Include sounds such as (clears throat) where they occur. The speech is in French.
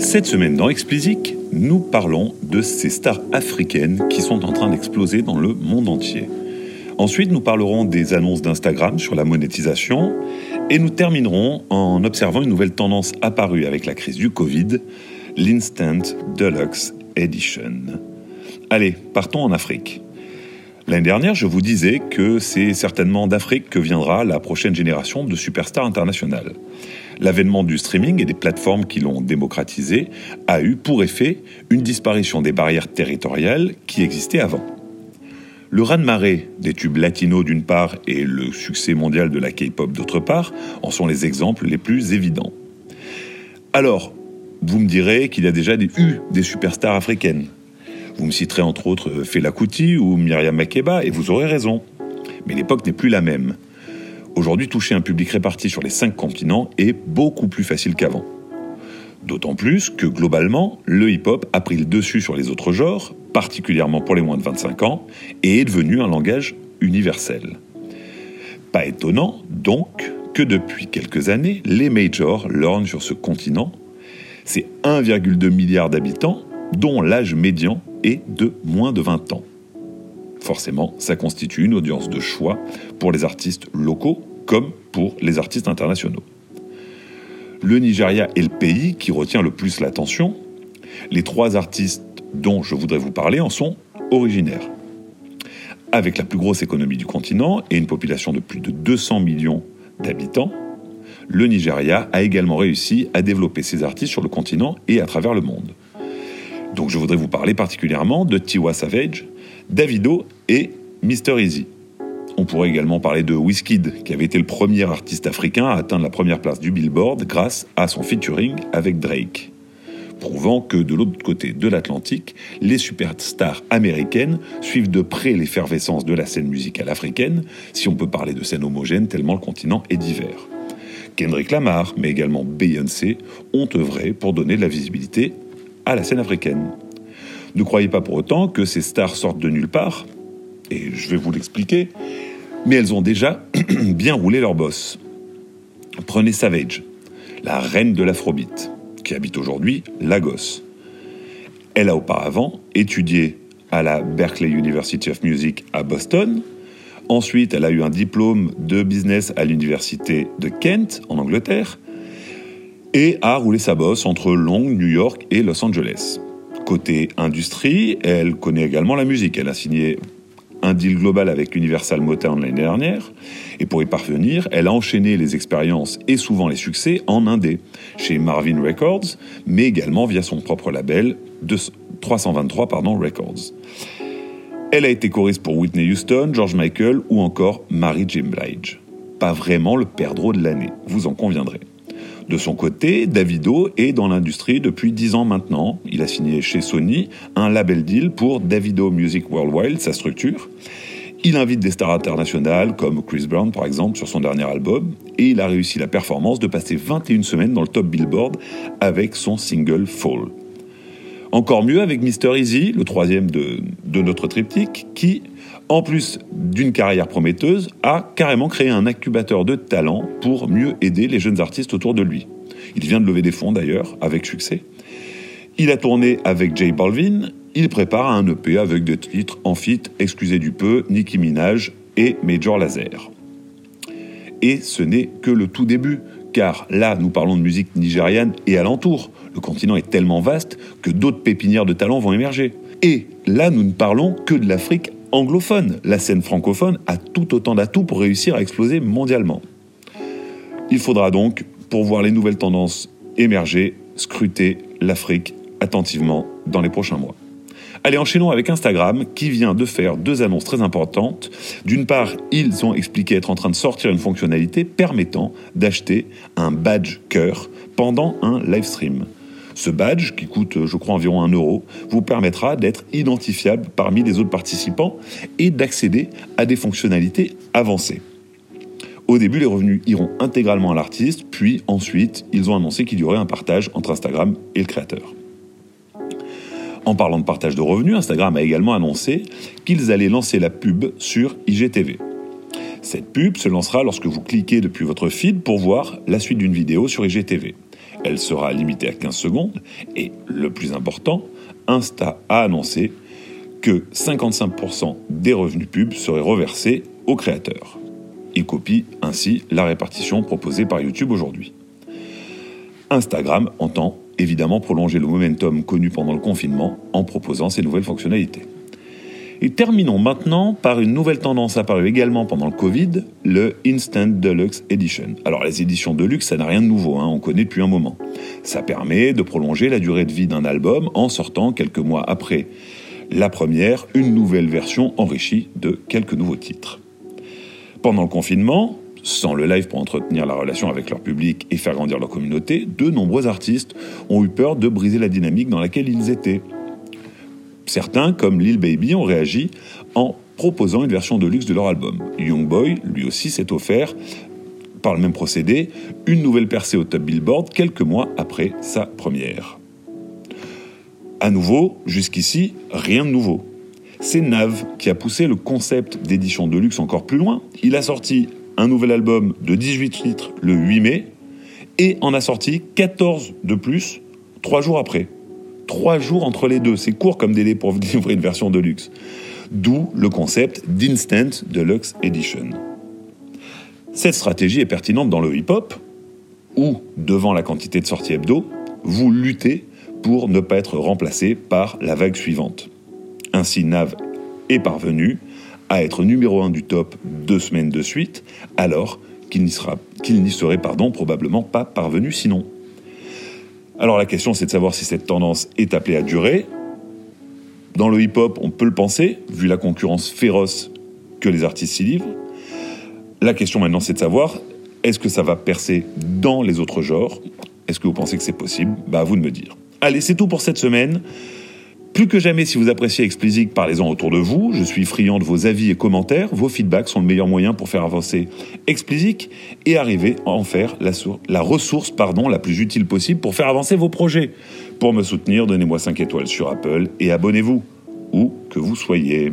Cette semaine dans Explicit, nous parlons de ces stars africaines qui sont en train d'exploser dans le monde entier. Ensuite, nous parlerons des annonces d'Instagram sur la monétisation et nous terminerons en observant une nouvelle tendance apparue avec la crise du Covid, l'Instant Deluxe Edition. Allez, partons en Afrique. L'année dernière, je vous disais que c'est certainement d'Afrique que viendra la prochaine génération de superstars internationales. L'avènement du streaming et des plateformes qui l'ont démocratisé a eu pour effet une disparition des barrières territoriales qui existaient avant. Le raz-de-marée des tubes latinos d'une part et le succès mondial de la K-pop d'autre part en sont les exemples les plus évidents. Alors, vous me direz qu'il y a déjà eu des superstars africaines. Vous me citerez entre autres Fela Kuti ou Myriam Makeba et vous aurez raison. Mais l'époque n'est plus la même. Aujourd'hui, toucher un public réparti sur les cinq continents est beaucoup plus facile qu'avant. D'autant plus que globalement, le hip-hop a pris le dessus sur les autres genres, particulièrement pour les moins de 25 ans, et est devenu un langage universel. Pas étonnant, donc, que depuis quelques années, les majors lorgnent sur ce continent. C'est 1,2 milliard d'habitants, dont l'âge médian est de moins de 20 ans. Forcément, ça constitue une audience de choix pour les artistes locaux comme pour les artistes internationaux. Le Nigeria est le pays qui retient le plus l'attention. Les trois artistes dont je voudrais vous parler en sont originaires. Avec la plus grosse économie du continent et une population de plus de 200 millions d'habitants, le Nigeria a également réussi à développer ses artistes sur le continent et à travers le monde. Donc je voudrais vous parler particulièrement de Tiwa Savage, Davido et Mr. Easy. On pourrait également parler de Wizkid, qui avait été le premier artiste africain à atteindre la première place du Billboard grâce à son featuring avec Drake. Prouvant que de l'autre côté de l'Atlantique, les superstars américaines suivent de près l'effervescence de la scène musicale africaine, si on peut parler de scène homogène tellement le continent est divers. Kendrick Lamar, mais également Beyoncé, ont œuvré pour donner de la visibilité à la scène africaine. Ne croyez pas pour autant que ces stars sortent de nulle part, et je vais vous l'expliquer, mais elles ont déjà (clears throat) bien roulé leur boss. Prenez Savage, la reine de l'afrobeat, qui habite aujourd'hui Lagos. Elle a auparavant étudié à la Berkeley University of Music à Boston. Ensuite, elle a eu un diplôme de business à l'université de Kent, en Angleterre, et a roulé sa bosse entre Londres, New York et Los Angeles. Côté industrie, elle connaît également la musique. Elle a signé un deal global avec Universal Motown l'année dernière, et pour y parvenir, elle a enchaîné les expériences et souvent les succès en indé, chez Marvin Records, mais également via son propre label, 323 pardon, Records. Elle a été choriste pour Whitney Houston, George Michael ou encore Mary J. Blige. Pas vraiment le perdreau de l'année, vous en conviendrez. De son côté, Davido est dans l'industrie depuis 10 ans maintenant. Il a signé chez Sony un label deal pour Davido Music Worldwide, sa structure. Il invite des stars internationales comme Chris Brown par exemple sur son dernier album et il a réussi la performance de passer 21 semaines dans le top Billboard avec son single Fall. Encore mieux avec Mr. Easy, le troisième de, notre triptyque, qui en plus d'une carrière prometteuse, a carrément créé un incubateur de talent pour mieux aider les jeunes artistes autour de lui. Il vient de lever des fonds d'ailleurs, avec succès. Il a tourné avec J Balvin, il prépare un EP avec des titres en fit, excusez du peu, Nicki Minaj et Major Lazer. Et ce n'est que le tout début, car là nous parlons de musique nigériane et alentour. Le continent est tellement vaste que d'autres pépinières de talent vont émerger. Et là nous ne parlons que de l'Afrique anglophone. La scène francophone a tout autant d'atouts pour réussir à exploser mondialement. Il faudra donc, pour voir les nouvelles tendances émerger, scruter l'Afrique attentivement dans les prochains mois. Allez, enchaînons avec Instagram qui vient de faire deux annonces très importantes. D'une part, ils ont expliqué être en train de sortir une fonctionnalité permettant d'acheter un badge cœur pendant un live stream. Ce badge, qui coûte je crois environ 1 euro, vous permettra d'être identifiable parmi les autres participants et d'accéder à des fonctionnalités avancées. Au début, les revenus iront intégralement à l'artiste, puis ensuite, ils ont annoncé qu'il y aurait un partage entre Instagram et le créateur. En parlant de partage de revenus, Instagram a également annoncé qu'ils allaient lancer la pub sur IGTV. Cette pub se lancera lorsque vous cliquez depuis votre feed pour voir la suite d'une vidéo sur IGTV. Elle sera limitée à 15 secondes. Et le plus important, Insta a annoncé que 55% des revenus pubs seraient reversés aux créateurs. Il copie ainsi la répartition proposée par YouTube aujourd'hui. Instagram entend évidemment prolonger le momentum connu pendant le confinement en proposant ces nouvelles fonctionnalités. Et terminons maintenant par une nouvelle tendance apparue également pendant le Covid, le Instant Deluxe Edition. Alors les éditions Deluxe, ça n'a rien de nouveau, hein, on connaît depuis un moment. Ça permet de prolonger la durée de vie d'un album en sortant quelques mois après la première une nouvelle version enrichie de quelques nouveaux titres. Pendant le confinement, sans le live pour entretenir la relation avec leur public et faire grandir leur communauté, de nombreux artistes ont eu peur de briser la dynamique dans laquelle ils étaient. Certains, comme Lil Baby, ont réagi en proposant une version de luxe de leur album. Youngboy, lui aussi, s'est offert, par le même procédé, une nouvelle percée au top Billboard quelques mois après sa première. À nouveau, jusqu'ici, rien de nouveau. C'est Nav qui a poussé le concept d'édition de luxe encore plus loin. Il a sorti un nouvel album de 18 titres le 8 mai et en a sorti 14 de plus trois jours après trois jours entre les deux. C'est court comme délai pour (laughs) livrer une version de luxe. D'où le concept d'Instant Deluxe Edition. Cette stratégie est pertinente dans le hip-hop, où, devant la quantité de sorties hebdo, vous luttez pour ne pas être remplacé par la vague suivante. Ainsi, Nav est parvenu à être numéro un du top deux semaines de suite, alors qu'il n'y serait pardon, probablement pas parvenu sinon. Alors la question c'est de savoir si cette tendance est appelée à durer. Dans le hip-hop, on peut le penser, vu la concurrence féroce que les artistes s'y livrent. La question maintenant c'est de savoir, est-ce que ça va percer dans les autres genres? Est-ce que vous pensez que c'est possible? Bah à vous de me dire. Allez, c'est tout pour cette semaine. Plus que jamais, si vous appréciez Explicit, parlez-en autour de vous. Je suis friand de vos avis et commentaires. Vos feedbacks sont le meilleur moyen pour faire avancer Explicit et arriver à en faire la, ressource pardon, la plus utile possible pour faire avancer vos projets. Pour me soutenir, donnez-moi 5 étoiles sur Apple et abonnez-vous, où que vous soyez.